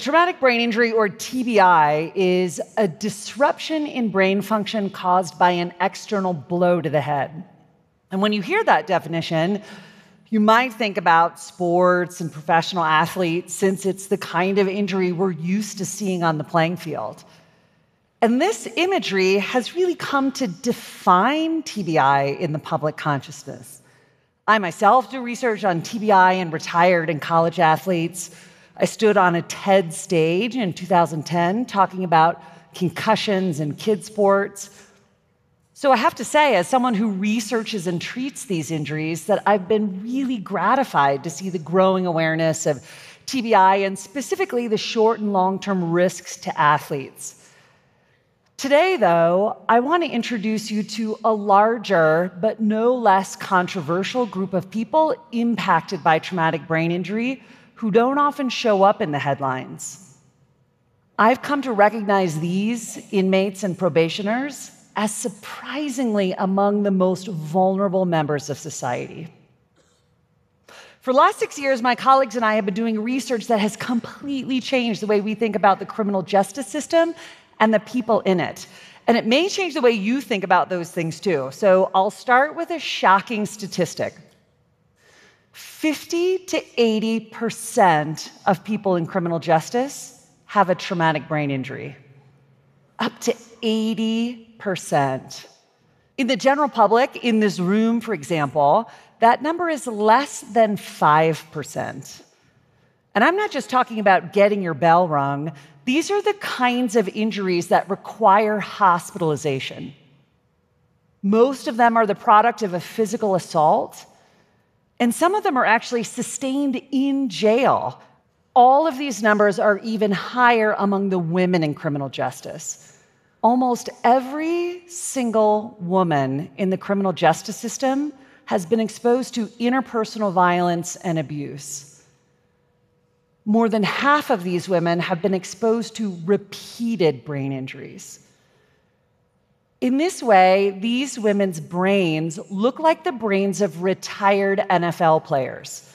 Traumatic brain injury, or TBI, is a disruption in brain function caused by an external blow to the head. And when you hear that definition, you might think about sports and professional athletes, since it's the kind of injury we're used to seeing on the playing field. And this imagery has really come to define TBI in the public consciousness. I myself do research on TBI in retired and college athletes. I stood on a TED stage in 2010 talking about concussions and kid sports. So I have to say, as someone who researches and treats these injuries, that I've been really gratified to see the growing awareness of TBI and specifically the short and long term risks to athletes. Today, though, I want to introduce you to a larger but no less controversial group of people impacted by traumatic brain injury who don't often show up in the headlines. I've come to recognize these inmates and probationers as surprisingly among the most vulnerable members of society. For the last six years, my colleagues and I have been doing research that has completely changed the way we think about the criminal justice system and the people in it. And it may change the way you think about those things too. So I'll start with a shocking statistic 50 to 80% of people in criminal justice have a traumatic brain injury. Up to 80%. In the general public, in this room, for example, that number is less than 5%. And I'm not just talking about getting your bell rung. These are the kinds of injuries that require hospitalization. Most of them are the product of a physical assault, and some of them are actually sustained in jail. All of these numbers are even higher among the women in criminal justice. Almost every single woman in the criminal justice system has been exposed to interpersonal violence and abuse. More than half of these women have been exposed to repeated brain injuries. In this way, these women's brains look like the brains of retired NFL players,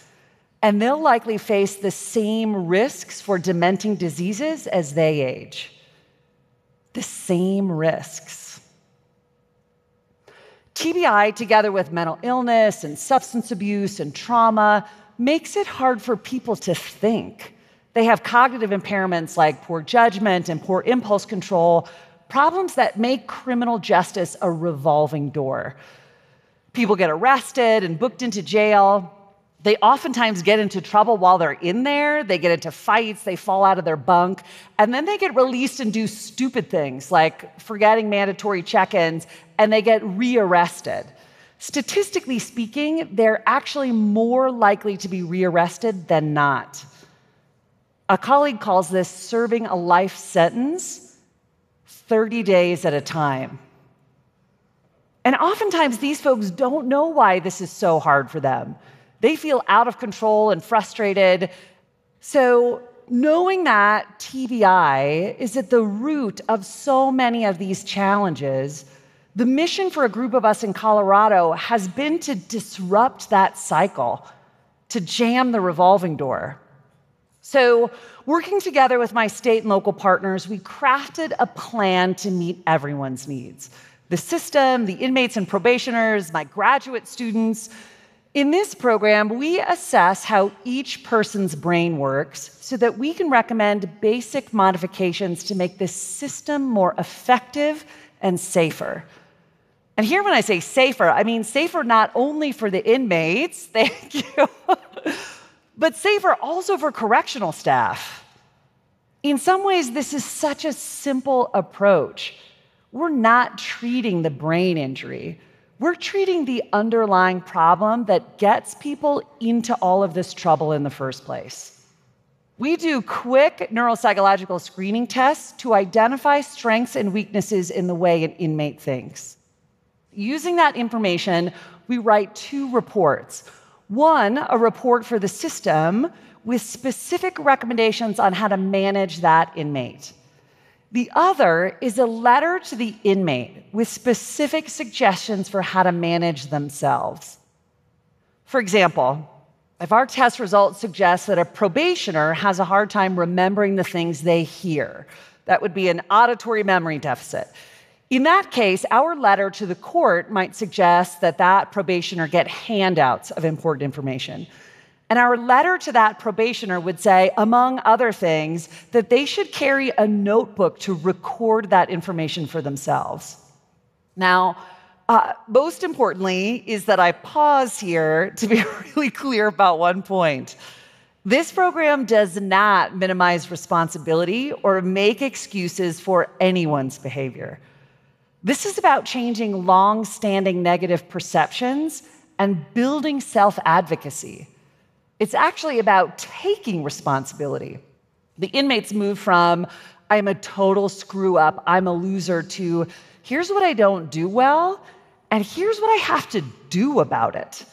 and they'll likely face the same risks for dementing diseases as they age. The same risks. TBI, together with mental illness and substance abuse and trauma, makes it hard for people to think. They have cognitive impairments like poor judgment and poor impulse control, problems that make criminal justice a revolving door. People get arrested and booked into jail. They oftentimes get into trouble while they're in there. They get into fights, they fall out of their bunk, and then they get released and do stupid things like forgetting mandatory check ins, and they get rearrested. Statistically speaking, they're actually more likely to be rearrested than not. A colleague calls this serving a life sentence 30 days at a time. And oftentimes, these folks don't know why this is so hard for them. They feel out of control and frustrated. So, knowing that TBI is at the root of so many of these challenges, the mission for a group of us in Colorado has been to disrupt that cycle, to jam the revolving door. So, working together with my state and local partners, we crafted a plan to meet everyone's needs the system, the inmates and probationers, my graduate students. In this program, we assess how each person's brain works so that we can recommend basic modifications to make the system more effective and safer. And here, when I say safer, I mean safer not only for the inmates, thank you, but safer also for correctional staff. In some ways, this is such a simple approach. We're not treating the brain injury, we're treating the underlying problem that gets people into all of this trouble in the first place. We do quick neuropsychological screening tests to identify strengths and weaknesses in the way an inmate thinks. Using that information, we write two reports. One, a report for the system with specific recommendations on how to manage that inmate. The other is a letter to the inmate with specific suggestions for how to manage themselves. For example, If our test results suggest that a probationer has a hard time remembering the things they hear, that would be an auditory memory deficit. In that case, our letter to the court might suggest that that probationer get handouts of important information. And our letter to that probationer would say, among other things, that they should carry a notebook to record that information for themselves. Now, uh, most importantly, is that I pause here to be really clear about one point. This program does not minimize responsibility or make excuses for anyone's behavior. This is about changing long standing negative perceptions and building self advocacy. It's actually about taking responsibility. The inmates move from, I'm a total screw up, I'm a loser, to, here's what I don't do well, and here's what I have to do about it.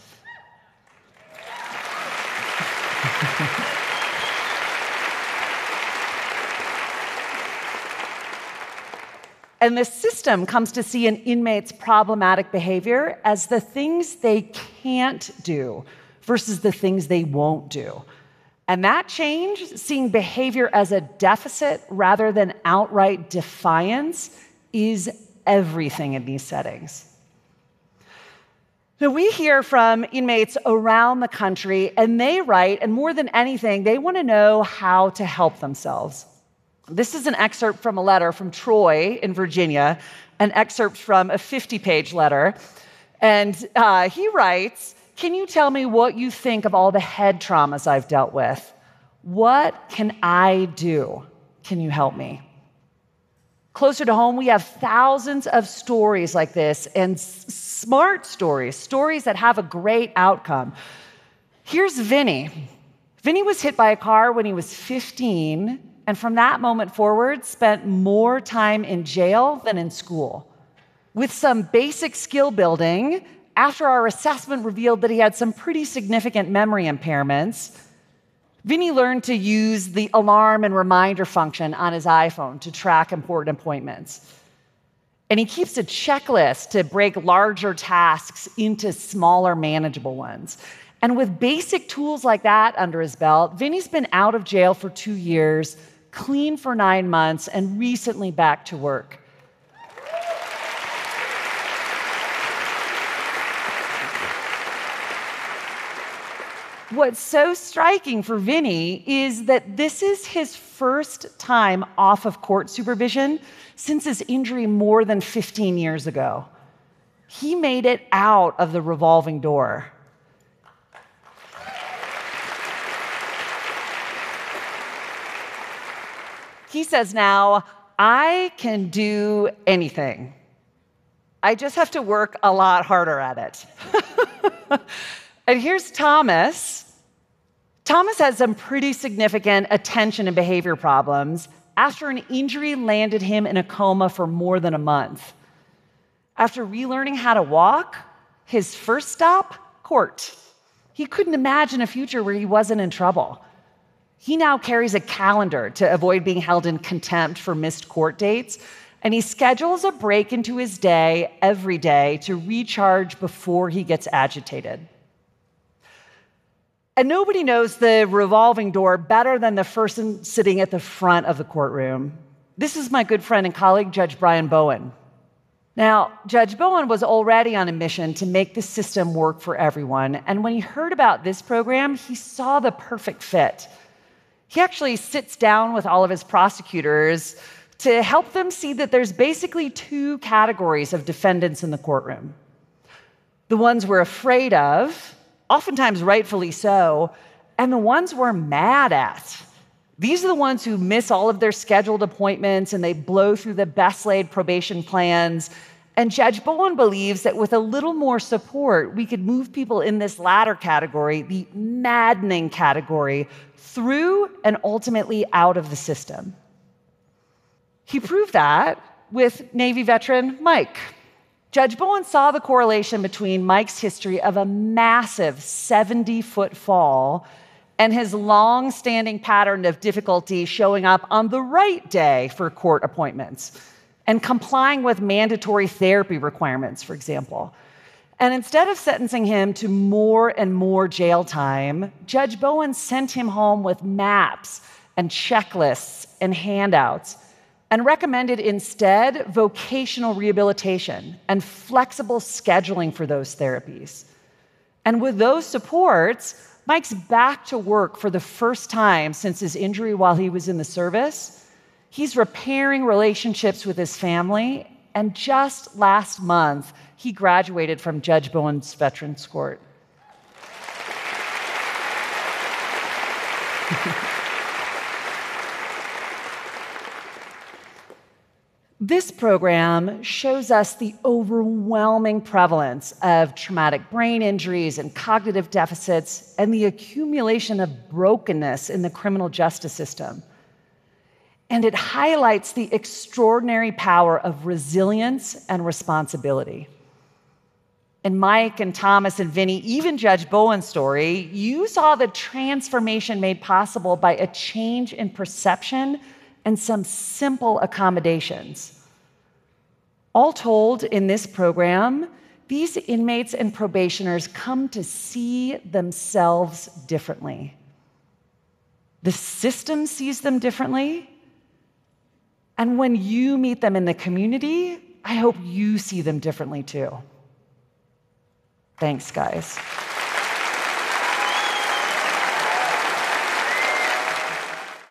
And the system comes to see an inmate's problematic behavior as the things they can't do versus the things they won't do. And that change, seeing behavior as a deficit rather than outright defiance, is everything in these settings. So we hear from inmates around the country, and they write, and more than anything, they want to know how to help themselves. This is an excerpt from a letter from Troy in Virginia, an excerpt from a 50 page letter. And uh, he writes Can you tell me what you think of all the head traumas I've dealt with? What can I do? Can you help me? Closer to home, we have thousands of stories like this and s- smart stories, stories that have a great outcome. Here's Vinny. Vinny was hit by a car when he was 15, and from that moment forward, spent more time in jail than in school. With some basic skill building, after our assessment revealed that he had some pretty significant memory impairments, Vinny learned to use the alarm and reminder function on his iPhone to track important appointments. And he keeps a checklist to break larger tasks into smaller, manageable ones. And with basic tools like that under his belt, Vinny's been out of jail for two years, clean for nine months, and recently back to work. What's so striking for Vinny is that this is his first time off of court supervision since his injury more than 15 years ago. He made it out of the revolving door. He says now, I can do anything. I just have to work a lot harder at it. and here's Thomas, Thomas had some pretty significant attention and behavior problems after an injury landed him in a coma for more than a month. After relearning how to walk, his first stop, court. He couldn't imagine a future where he wasn't in trouble. He now carries a calendar to avoid being held in contempt for missed court dates, and he schedules a break into his day every day to recharge before he gets agitated. And nobody knows the revolving door better than the person sitting at the front of the courtroom. This is my good friend and colleague, Judge Brian Bowen. Now, Judge Bowen was already on a mission to make the system work for everyone. And when he heard about this program, he saw the perfect fit. He actually sits down with all of his prosecutors to help them see that there's basically two categories of defendants in the courtroom the ones we're afraid of, oftentimes rightfully so, and the ones we're mad at. These are the ones who miss all of their scheduled appointments and they blow through the best laid probation plans. And Judge Bowen believes that with a little more support, we could move people in this latter category, the maddening category, through and ultimately out of the system. He proved that with Navy veteran Mike. Judge Bowen saw the correlation between Mike's history of a massive 70 foot fall and his long standing pattern of difficulty showing up on the right day for court appointments and complying with mandatory therapy requirements, for example. And instead of sentencing him to more and more jail time, Judge Bowen sent him home with maps and checklists and handouts and recommended instead vocational rehabilitation and flexible scheduling for those therapies. And with those supports, Mike's back to work for the first time since his injury while he was in the service. He's repairing relationships with his family, and just last month, he graduated from Judge Bowen's Veterans Court. This program shows us the overwhelming prevalence of traumatic brain injuries and cognitive deficits and the accumulation of brokenness in the criminal justice system. And it highlights the extraordinary power of resilience and responsibility. In Mike and Thomas and Vinny, even Judge Bowen's story, you saw the transformation made possible by a change in perception and some simple accommodations. All told, in this program, these inmates and probationers come to see themselves differently. The system sees them differently. And when you meet them in the community, I hope you see them differently too. Thanks, guys.